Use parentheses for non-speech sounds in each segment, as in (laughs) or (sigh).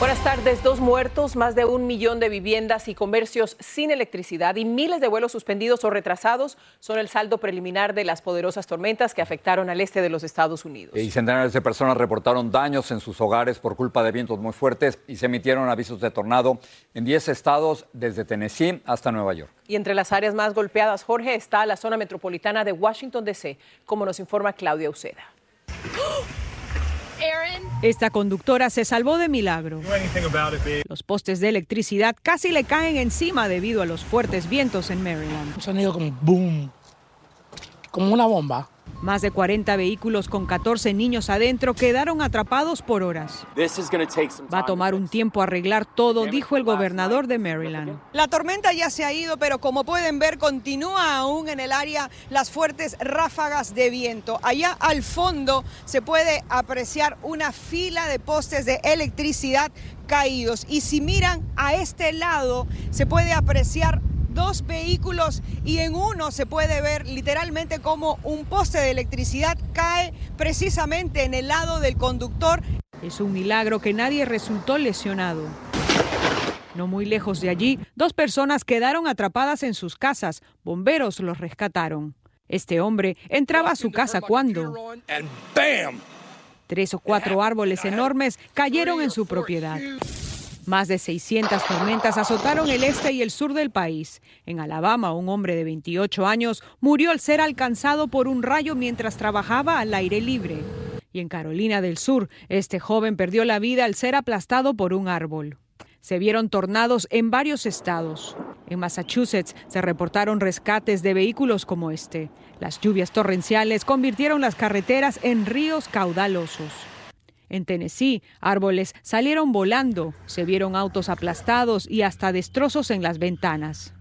Buenas tardes. Dos muertos, más de un millón de viviendas y comercios sin electricidad y miles de vuelos suspendidos o retrasados son el saldo preliminar de las poderosas tormentas que afectaron al este de los Estados Unidos. Y centenares de personas reportaron daños en sus hogares por culpa de vientos muy fuertes y se emitieron avisos de tornado en 10 estados desde Tennessee hasta Nueva York. Y entre las áreas más golpeadas, Jorge, está la zona metropolitana de Washington, D.C., como nos informa Claudia Uceda. Esta conductora se salvó de milagro. Los postes de electricidad casi le caen encima debido a los fuertes vientos en Maryland. Un sonido como boom, como una bomba. Más de 40 vehículos con 14 niños adentro quedaron atrapados por horas. Va a tomar un tiempo arreglar todo, dijo el gobernador de Maryland. La tormenta ya se ha ido, pero como pueden ver, continúa aún en el área las fuertes ráfagas de viento. Allá al fondo se puede apreciar una fila de postes de electricidad caídos. Y si miran a este lado, se puede apreciar dos vehículos y en uno se puede ver literalmente como un poste de electricidad cae precisamente en el lado del conductor. Es un milagro que nadie resultó lesionado. No muy lejos de allí, dos personas quedaron atrapadas en sus casas. Bomberos los rescataron. Este hombre entraba a su casa cuando... Tres o cuatro árboles enormes cayeron en su propiedad. Más de 600 tormentas azotaron el este y el sur del país. En Alabama, un hombre de 28 años murió al ser alcanzado por un rayo mientras trabajaba al aire libre. Y en Carolina del Sur, este joven perdió la vida al ser aplastado por un árbol. Se vieron tornados en varios estados. En Massachusetts se reportaron rescates de vehículos como este. Las lluvias torrenciales convirtieron las carreteras en ríos caudalosos. En Tennessee, árboles salieron volando, se vieron autos aplastados y hasta destrozos en las ventanas.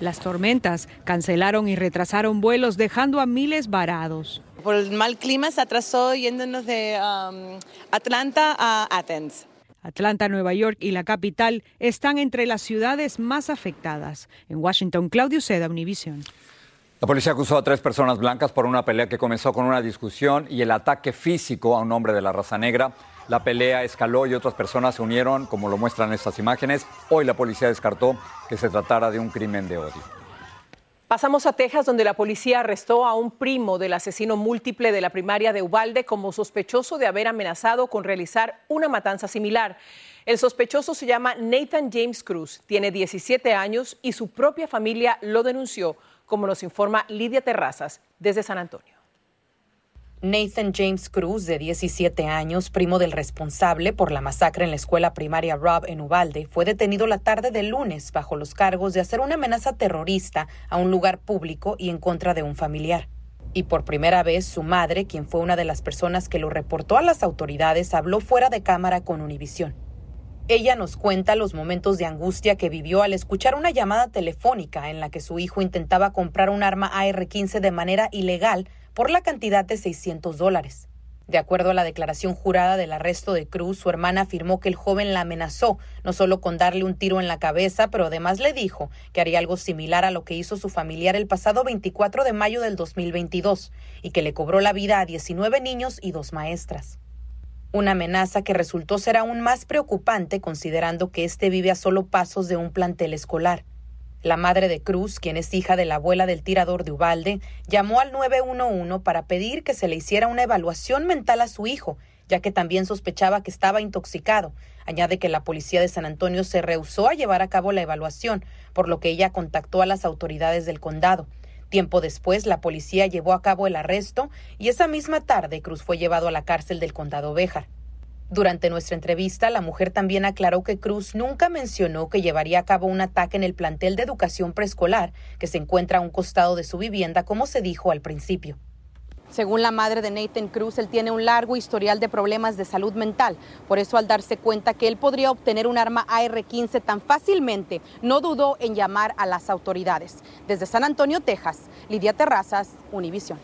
Las tormentas cancelaron y retrasaron vuelos dejando a miles varados. Por el mal clima se atrasó yéndonos de um, Atlanta a Athens. Atlanta, Nueva York y la capital están entre las ciudades más afectadas. En Washington, Claudio Seda, Univision. La policía acusó a tres personas blancas por una pelea que comenzó con una discusión y el ataque físico a un hombre de la raza negra. La pelea escaló y otras personas se unieron, como lo muestran estas imágenes. Hoy la policía descartó que se tratara de un crimen de odio. Pasamos a Texas, donde la policía arrestó a un primo del asesino múltiple de la primaria de Ubalde como sospechoso de haber amenazado con realizar una matanza similar. El sospechoso se llama Nathan James Cruz, tiene 17 años y su propia familia lo denunció como nos informa Lidia Terrazas desde San Antonio. Nathan James Cruz, de 17 años, primo del responsable por la masacre en la escuela primaria Rob en Ubalde, fue detenido la tarde del lunes bajo los cargos de hacer una amenaza terrorista a un lugar público y en contra de un familiar. Y por primera vez su madre, quien fue una de las personas que lo reportó a las autoridades, habló fuera de cámara con Univisión. Ella nos cuenta los momentos de angustia que vivió al escuchar una llamada telefónica en la que su hijo intentaba comprar un arma AR-15 de manera ilegal por la cantidad de 600 dólares. De acuerdo a la declaración jurada del arresto de Cruz, su hermana afirmó que el joven la amenazó, no solo con darle un tiro en la cabeza, pero además le dijo que haría algo similar a lo que hizo su familiar el pasado 24 de mayo del 2022 y que le cobró la vida a 19 niños y dos maestras. Una amenaza que resultó ser aún más preocupante considerando que este vive a solo pasos de un plantel escolar. La madre de Cruz, quien es hija de la abuela del tirador de Ubalde, llamó al 911 para pedir que se le hiciera una evaluación mental a su hijo, ya que también sospechaba que estaba intoxicado. Añade que la policía de San Antonio se rehusó a llevar a cabo la evaluación, por lo que ella contactó a las autoridades del condado. Tiempo después, la policía llevó a cabo el arresto y esa misma tarde Cruz fue llevado a la cárcel del condado Béjar. Durante nuestra entrevista, la mujer también aclaró que Cruz nunca mencionó que llevaría a cabo un ataque en el plantel de educación preescolar que se encuentra a un costado de su vivienda, como se dijo al principio. Según la madre de Nathan Cruz, él tiene un largo historial de problemas de salud mental. Por eso, al darse cuenta que él podría obtener un arma AR-15 tan fácilmente, no dudó en llamar a las autoridades. Desde San Antonio, Texas, Lidia Terrazas, Univision.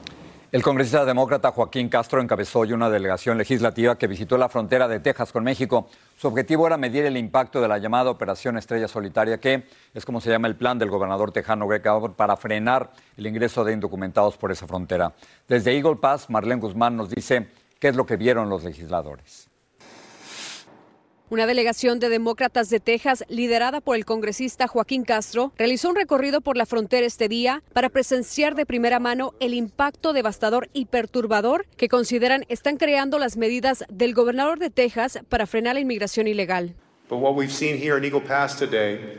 El congresista demócrata Joaquín Castro encabezó hoy una delegación legislativa que visitó la frontera de Texas con México. Su objetivo era medir el impacto de la llamada Operación Estrella Solitaria, que es como se llama el plan del gobernador tejano Greg Abbott para frenar el ingreso de indocumentados por esa frontera. Desde Eagle Pass, Marlene Guzmán nos dice qué es lo que vieron los legisladores. Una delegación de demócratas de Texas, liderada por el congresista Joaquín Castro, realizó un recorrido por la frontera este día para presenciar de primera mano el impacto devastador y perturbador que consideran están creando las medidas del gobernador de Texas para frenar la inmigración ilegal. But what we've seen here in Eagle Pass today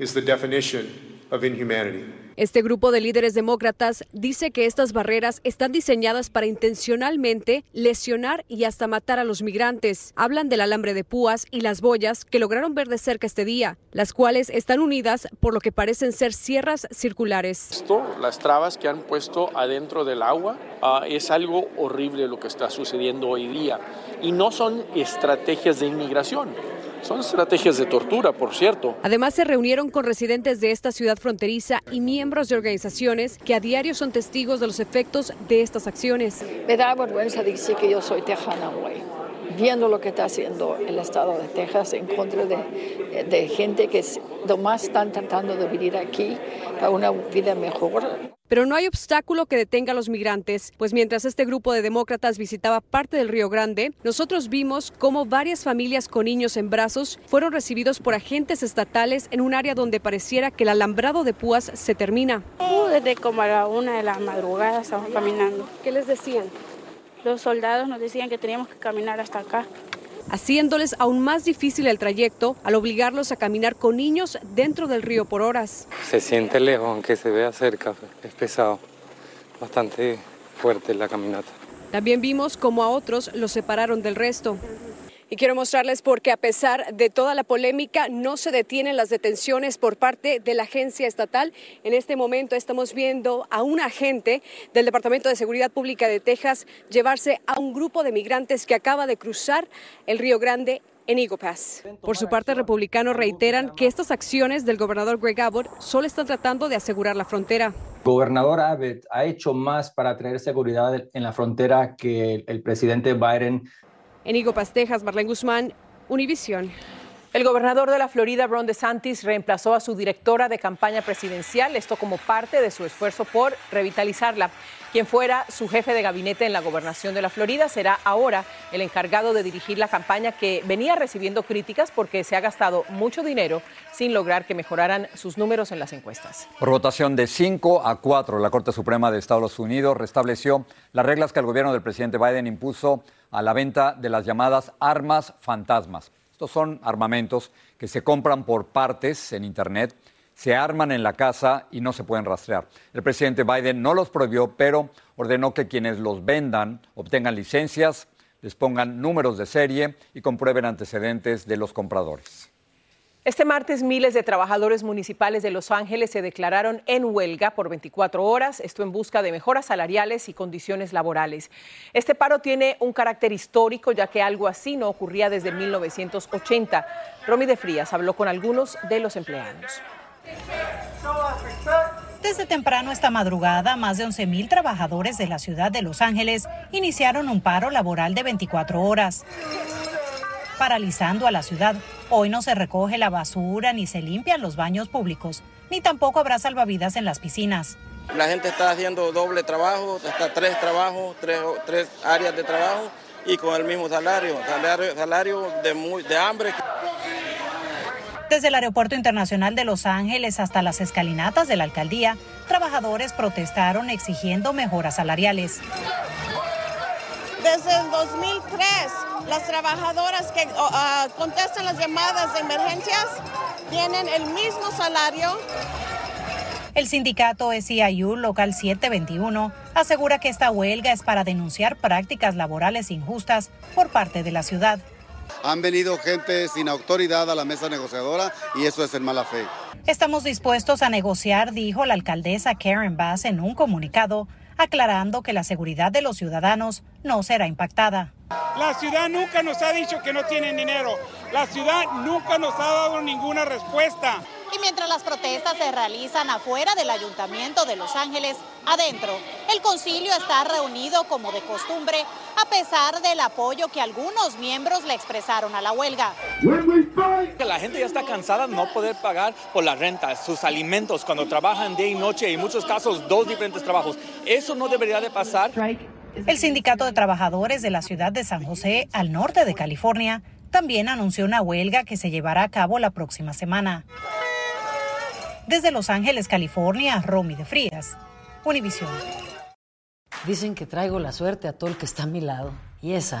is the definition of inhumanity. Este grupo de líderes demócratas dice que estas barreras están diseñadas para intencionalmente lesionar y hasta matar a los migrantes. Hablan del alambre de púas y las boyas que lograron ver de cerca este día, las cuales están unidas por lo que parecen ser sierras circulares. Esto, las trabas que han puesto adentro del agua, uh, es algo horrible lo que está sucediendo hoy día. Y no son estrategias de inmigración. Son estrategias de tortura, por cierto. Además, se reunieron con residentes de esta ciudad fronteriza y miembros de organizaciones que a diario son testigos de los efectos de estas acciones. Me da vergüenza decir que yo soy tejana, güey. Viendo lo que está haciendo el estado de Texas en contra de, de gente que nomás están tratando de vivir aquí para una vida mejor. Pero no hay obstáculo que detenga a los migrantes, pues mientras este grupo de demócratas visitaba parte del Río Grande, nosotros vimos cómo varias familias con niños en brazos fueron recibidos por agentes estatales en un área donde pareciera que el alambrado de púas se termina. Desde como a la una de la madrugada estamos caminando. ¿Qué les decían? Los soldados nos decían que teníamos que caminar hasta acá haciéndoles aún más difícil el trayecto al obligarlos a caminar con niños dentro del río por horas. Se siente lejos, aunque se vea cerca, es pesado, bastante fuerte la caminata. También vimos cómo a otros los separaron del resto. Y quiero mostrarles porque a pesar de toda la polémica no se detienen las detenciones por parte de la agencia estatal. En este momento estamos viendo a un agente del Departamento de Seguridad Pública de Texas llevarse a un grupo de migrantes que acaba de cruzar el Río Grande en Eagle Pass. Por su parte, republicanos reiteran que estas acciones del gobernador Greg Abbott solo están tratando de asegurar la frontera. El gobernador Abbott ha hecho más para traer seguridad en la frontera que el presidente Biden en Higo Pastejas, Marlene Guzmán, Univisión. El gobernador de la Florida, Ron DeSantis, reemplazó a su directora de campaña presidencial, esto como parte de su esfuerzo por revitalizarla. Quien fuera su jefe de gabinete en la gobernación de la Florida será ahora el encargado de dirigir la campaña que venía recibiendo críticas porque se ha gastado mucho dinero sin lograr que mejoraran sus números en las encuestas. Por votación de 5 a 4, la Corte Suprema de Estados Unidos restableció las reglas que el gobierno del presidente Biden impuso a la venta de las llamadas armas fantasmas. Estos son armamentos que se compran por partes en Internet, se arman en la casa y no se pueden rastrear. El presidente Biden no los prohibió, pero ordenó que quienes los vendan obtengan licencias, les pongan números de serie y comprueben antecedentes de los compradores. Este martes miles de trabajadores municipales de Los Ángeles se declararon en huelga por 24 horas, esto en busca de mejoras salariales y condiciones laborales. Este paro tiene un carácter histórico ya que algo así no ocurría desde 1980. Romy de Frías habló con algunos de los empleados. Desde temprano esta madrugada, más de 11.000 trabajadores de la ciudad de Los Ángeles iniciaron un paro laboral de 24 horas paralizando a la ciudad. Hoy no se recoge la basura ni se limpian los baños públicos, ni tampoco habrá salvavidas en las piscinas. La gente está haciendo doble trabajo, hasta tres trabajos, tres, tres áreas de trabajo y con el mismo salario, salario, salario de, muy, de hambre. Desde el Aeropuerto Internacional de Los Ángeles hasta las escalinatas de la alcaldía, trabajadores protestaron exigiendo mejoras salariales. Desde el 2003, las trabajadoras que uh, contestan las llamadas de emergencias tienen el mismo salario. El sindicato SIU Local 721 asegura que esta huelga es para denunciar prácticas laborales injustas por parte de la ciudad. Han venido gente sin autoridad a la mesa negociadora y eso es en mala fe. Estamos dispuestos a negociar, dijo la alcaldesa Karen Bass en un comunicado, aclarando que la seguridad de los ciudadanos no será impactada. La ciudad nunca nos ha dicho que no tienen dinero. La ciudad nunca nos ha dado ninguna respuesta. Y mientras las protestas se realizan afuera del Ayuntamiento de Los Ángeles, adentro, el concilio está reunido como de costumbre, a pesar del apoyo que algunos miembros le expresaron a la huelga. La gente ya está cansada de no poder pagar por la renta, sus alimentos, cuando trabajan día y noche, y en muchos casos dos diferentes trabajos. Eso no debería de pasar. El Sindicato de Trabajadores de la ciudad de San José, al norte de California, también anunció una huelga que se llevará a cabo la próxima semana. Desde Los Ángeles, California, Romy de Frías, Univisión. Dicen que traigo la suerte a todo el que está a mi lado. Y esa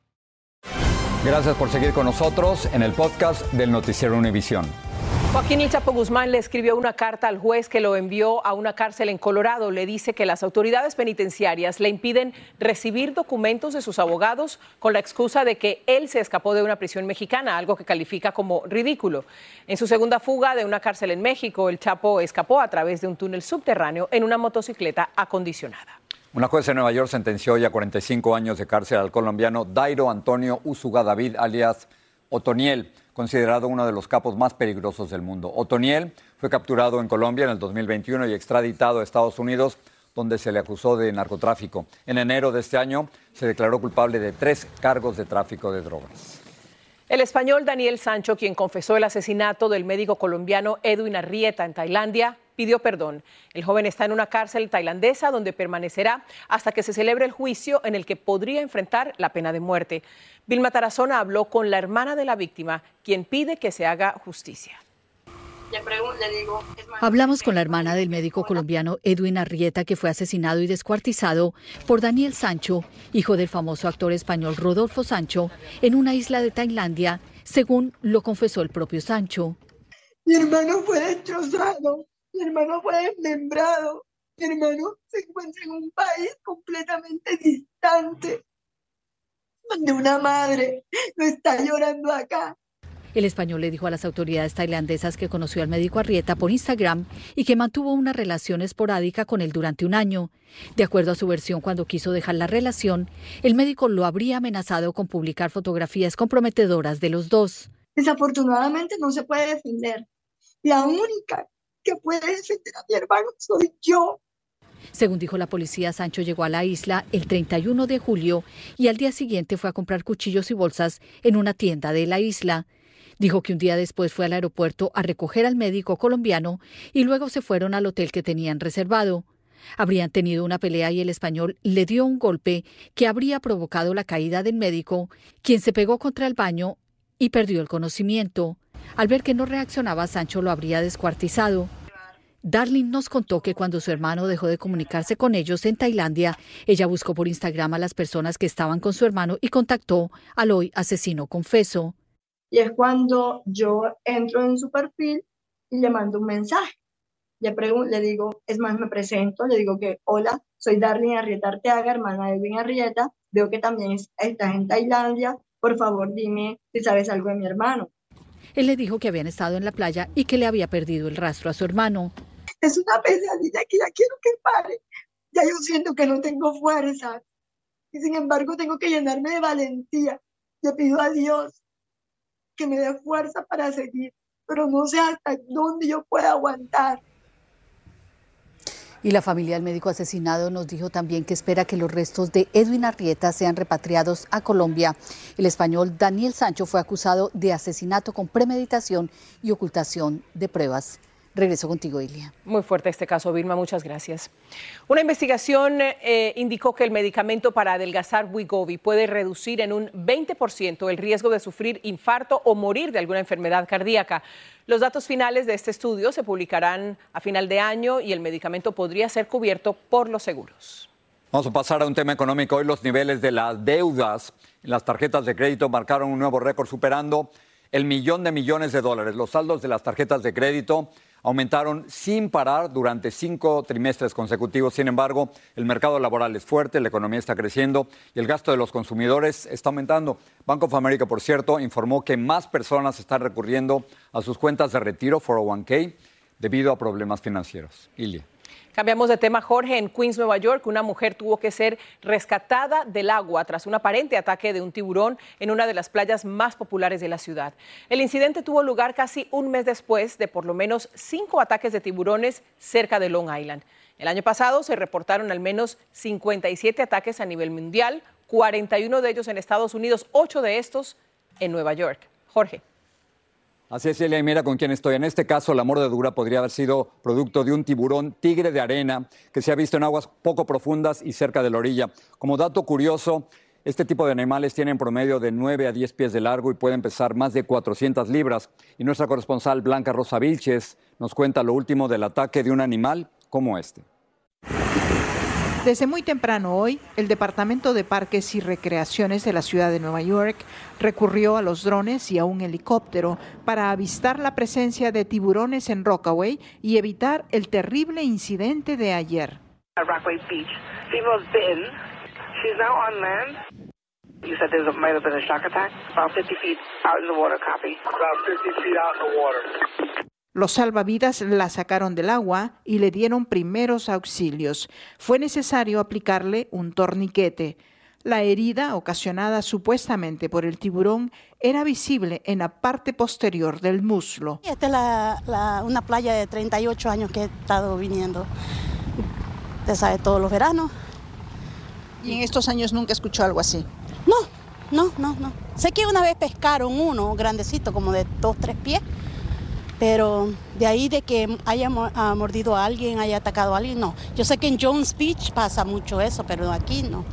Gracias por seguir con nosotros en el podcast del Noticiero Univisión. Joaquín El Chapo Guzmán le escribió una carta al juez que lo envió a una cárcel en Colorado. Le dice que las autoridades penitenciarias le impiden recibir documentos de sus abogados con la excusa de que él se escapó de una prisión mexicana, algo que califica como ridículo. En su segunda fuga de una cárcel en México, el Chapo escapó a través de un túnel subterráneo en una motocicleta acondicionada. Una juez en Nueva York sentenció ya 45 años de cárcel al colombiano Dairo Antonio Usuga David, alias Otoniel, considerado uno de los capos más peligrosos del mundo. Otoniel fue capturado en Colombia en el 2021 y extraditado a Estados Unidos, donde se le acusó de narcotráfico. En enero de este año se declaró culpable de tres cargos de tráfico de drogas. El español Daniel Sancho, quien confesó el asesinato del médico colombiano Edwin Arrieta en Tailandia, pidió perdón. El joven está en una cárcel tailandesa donde permanecerá hasta que se celebre el juicio en el que podría enfrentar la pena de muerte. Vilma Tarazona habló con la hermana de la víctima, quien pide que se haga justicia. Hablamos con la hermana del médico colombiano Edwin Arrieta, que fue asesinado y descuartizado por Daniel Sancho, hijo del famoso actor español Rodolfo Sancho, en una isla de Tailandia, según lo confesó el propio Sancho. Mi hermano fue destrozado, mi hermano fue desmembrado, mi hermano se encuentra en un país completamente distante, donde una madre lo está llorando acá el español le dijo a las autoridades tailandesas que conoció al médico Arrieta por Instagram y que mantuvo una relación esporádica con él durante un año. De acuerdo a su versión, cuando quiso dejar la relación, el médico lo habría amenazado con publicar fotografías comprometedoras de los dos. Desafortunadamente no se puede defender. La única que puede defender mi hermano soy yo. Según dijo la policía, Sancho llegó a la isla el 31 de julio y al día siguiente fue a comprar cuchillos y bolsas en una tienda de la isla. Dijo que un día después fue al aeropuerto a recoger al médico colombiano y luego se fueron al hotel que tenían reservado. Habrían tenido una pelea y el español le dio un golpe que habría provocado la caída del médico, quien se pegó contra el baño y perdió el conocimiento. Al ver que no reaccionaba, Sancho lo habría descuartizado. Darling nos contó que cuando su hermano dejó de comunicarse con ellos en Tailandia, ella buscó por Instagram a las personas que estaban con su hermano y contactó al hoy asesino confeso. Y es cuando yo entro en su perfil y le mando un mensaje. Le, le digo, es más, me presento, le digo que, hola, soy Darlene Arrieta Arteaga, hermana de Edwin Arrieta, veo que también estás en Tailandia, por favor dime si sabes algo de mi hermano. Él le dijo que habían estado en la playa y que le había perdido el rastro a su hermano. Es una pesadilla que ya quiero que pare. Ya yo siento que no tengo fuerza. Y sin embargo tengo que llenarme de valentía. Le pido a Dios que me dé fuerza para seguir, pero no sé hasta dónde yo pueda aguantar. Y la familia del médico asesinado nos dijo también que espera que los restos de Edwin Arrieta sean repatriados a Colombia. El español Daniel Sancho fue acusado de asesinato con premeditación y ocultación de pruebas. Regreso contigo, Ilia. Muy fuerte este caso, Vilma, muchas gracias. Una investigación eh, indicó que el medicamento para adelgazar Wegovy puede reducir en un 20% el riesgo de sufrir infarto o morir de alguna enfermedad cardíaca. Los datos finales de este estudio se publicarán a final de año y el medicamento podría ser cubierto por los seguros. Vamos a pasar a un tema económico. Hoy los niveles de las deudas en las tarjetas de crédito marcaron un nuevo récord superando el millón de millones de dólares. Los saldos de las tarjetas de crédito aumentaron sin parar durante cinco trimestres consecutivos. Sin embargo, el mercado laboral es fuerte, la economía está creciendo y el gasto de los consumidores está aumentando. Bank of America, por cierto, informó que más personas están recurriendo a sus cuentas de retiro 401k debido a problemas financieros. Ilia. Cambiamos de tema, Jorge. En Queens, Nueva York, una mujer tuvo que ser rescatada del agua tras un aparente ataque de un tiburón en una de las playas más populares de la ciudad. El incidente tuvo lugar casi un mes después de por lo menos cinco ataques de tiburones cerca de Long Island. El año pasado se reportaron al menos 57 ataques a nivel mundial, 41 de ellos en Estados Unidos, ocho de estos en Nueva York. Jorge. Así es, Elia, y mira con quién estoy. En este caso, la mordedura podría haber sido producto de un tiburón tigre de arena que se ha visto en aguas poco profundas y cerca de la orilla. Como dato curioso, este tipo de animales tienen promedio de 9 a 10 pies de largo y pueden pesar más de 400 libras. Y nuestra corresponsal Blanca Rosa Vilches nos cuenta lo último del ataque de un animal como este. Desde muy temprano hoy, el Departamento de Parques y Recreaciones de la ciudad de Nueva York recurrió a los drones y a un helicóptero para avistar la presencia de tiburones en Rockaway y evitar el terrible incidente de ayer. Los salvavidas la sacaron del agua y le dieron primeros auxilios. Fue necesario aplicarle un torniquete. La herida, ocasionada supuestamente por el tiburón, era visible en la parte posterior del muslo. Esta es una playa de 38 años que he estado viniendo. Usted sabe, todos los veranos. ¿Y en estos años nunca escuchó algo así? No, no, no, no. Sé que una vez pescaron uno grandecito, como de dos, tres pies pero de ahí de que haya mordido a alguien, haya atacado a alguien, no. Yo sé que en Jones Beach pasa mucho eso, pero aquí no.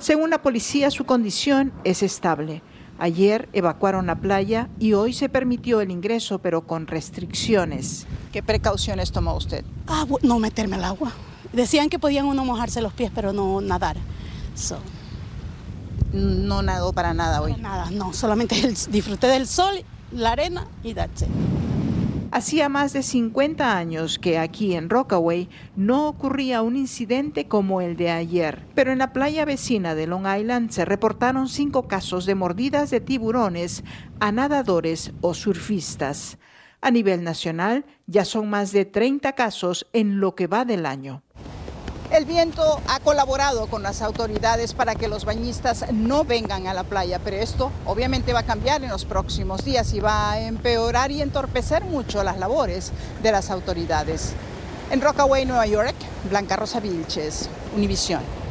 Según la policía, su condición es estable. Ayer evacuaron la playa y hoy se permitió el ingreso, pero con restricciones. ¿Qué precauciones tomó usted? Ah, no meterme al agua. Decían que podían uno mojarse los pies, pero no nadar. No nadó para nada hoy. nada, no. Solamente disfruté del sol la arena y that's Hacía más de 50 años que aquí en Rockaway no ocurría un incidente como el de ayer, pero en la playa vecina de Long Island se reportaron cinco casos de mordidas de tiburones a nadadores o surfistas. A nivel nacional ya son más de 30 casos en lo que va del año. El viento ha colaborado con las autoridades para que los bañistas no vengan a la playa, pero esto obviamente va a cambiar en los próximos días y va a empeorar y entorpecer mucho las labores de las autoridades. En Rockaway, Nueva York, Blanca Rosa Vilches, Univisión.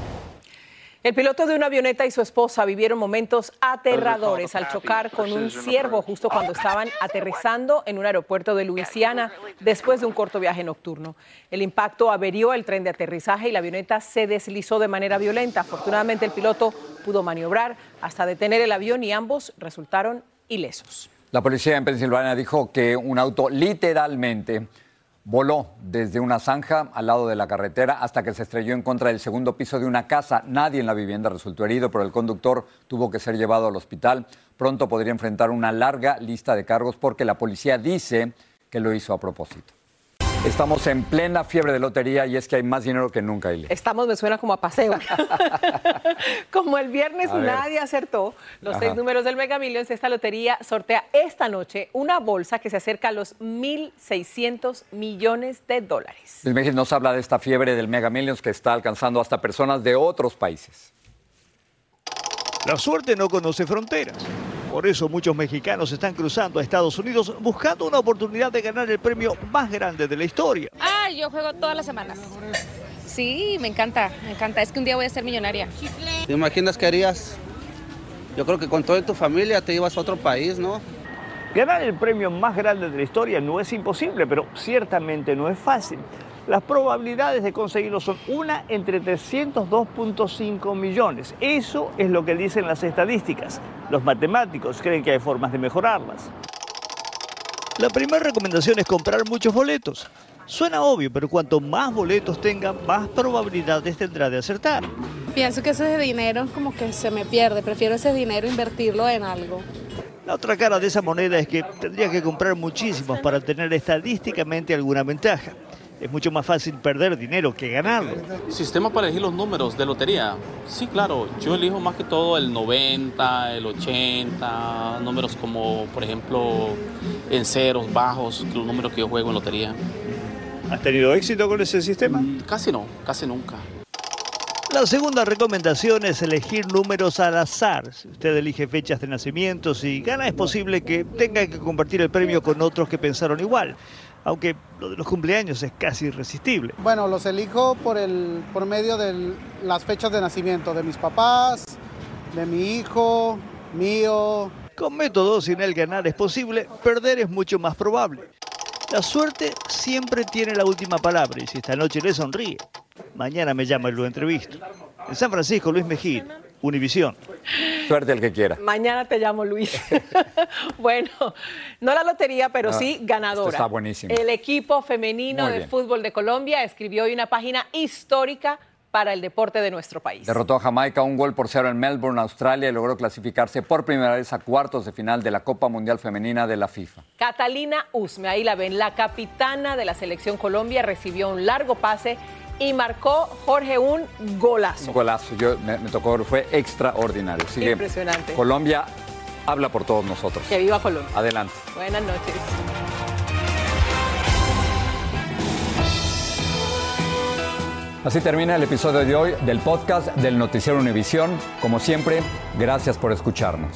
El piloto de una avioneta y su esposa vivieron momentos aterradores al chocar con un ciervo justo cuando estaban aterrizando en un aeropuerto de Luisiana después de un corto viaje nocturno. El impacto averió el tren de aterrizaje y la avioneta se deslizó de manera violenta. Afortunadamente el piloto pudo maniobrar hasta detener el avión y ambos resultaron ilesos. La policía en Pensilvania dijo que un auto literalmente Voló desde una zanja al lado de la carretera hasta que se estrelló en contra del segundo piso de una casa. Nadie en la vivienda resultó herido, pero el conductor tuvo que ser llevado al hospital. Pronto podría enfrentar una larga lista de cargos porque la policía dice que lo hizo a propósito. Estamos en plena fiebre de lotería y es que hay más dinero que nunca, Ili. Estamos, me suena como a paseo. (laughs) como el viernes nadie acertó los seis números del Mega Millions, esta lotería sortea esta noche una bolsa que se acerca a los 1.600 millones de dólares. El México nos habla de esta fiebre del Mega Millions que está alcanzando hasta personas de otros países. La suerte no conoce fronteras. Por eso muchos mexicanos están cruzando a Estados Unidos buscando una oportunidad de ganar el premio más grande de la historia. Ah, yo juego todas las semanas. Sí, me encanta, me encanta. Es que un día voy a ser millonaria. ¿Te imaginas qué harías? Yo creo que con toda tu familia te ibas a otro país, ¿no? Ganar el premio más grande de la historia no es imposible, pero ciertamente no es fácil. Las probabilidades de conseguirlo son una entre 302.5 millones. Eso es lo que dicen las estadísticas. Los matemáticos creen que hay formas de mejorarlas. La primera recomendación es comprar muchos boletos. Suena obvio, pero cuanto más boletos tenga, más probabilidades tendrá de acertar. Pienso que ese dinero como que se me pierde. Prefiero ese dinero invertirlo en algo. La otra cara de esa moneda es que tendría que comprar muchísimos para tener estadísticamente alguna ventaja. Es mucho más fácil perder dinero que ganarlo. Sistema para elegir los números de lotería. Sí, claro, yo elijo más que todo el 90, el 80, números como, por ejemplo, en ceros, bajos, los números que yo juego en lotería. ¿Has tenido éxito con ese sistema? Casi no, casi nunca. La segunda recomendación es elegir números al azar. Si usted elige fechas de nacimiento y gana, es posible que tenga que compartir el premio con otros que pensaron igual. Aunque lo de los cumpleaños es casi irresistible. Bueno, los elijo por, el, por medio de las fechas de nacimiento de mis papás, de mi hijo, mío. Con métodos sin el ganar es posible, perder es mucho más probable. La suerte siempre tiene la última palabra y si esta noche le sonríe, mañana me llama y lo entrevisto. En San Francisco, Luis Mejía, Univisión. Suerte el que quiera. Mañana te llamo Luis. (laughs) bueno, no la lotería, pero No, sí ganadora. esto está buenísimo. El equipo femenino Muy de bien. fútbol de Colombia escribió hoy una página histórica para el deporte de nuestro país. Derrotó a Jamaica un gol por cero en Melbourne, Australia, y logró clasificarse por primera vez a cuartos de final de la Copa Mundial Femenina de la FIFA. Catalina Usme, ahí la ven, la capitana de la selección Colombia, recibió un largo pase y marcó Jorge un golazo. Un golazo, yo, me, me tocó, fue extraordinario. Impresionante. Colombia habla por todos nosotros. Que viva Colombia. Adelante. Buenas noches. Así termina el episodio de hoy del podcast del Noticiero Univisión. Como siempre, gracias por escucharnos.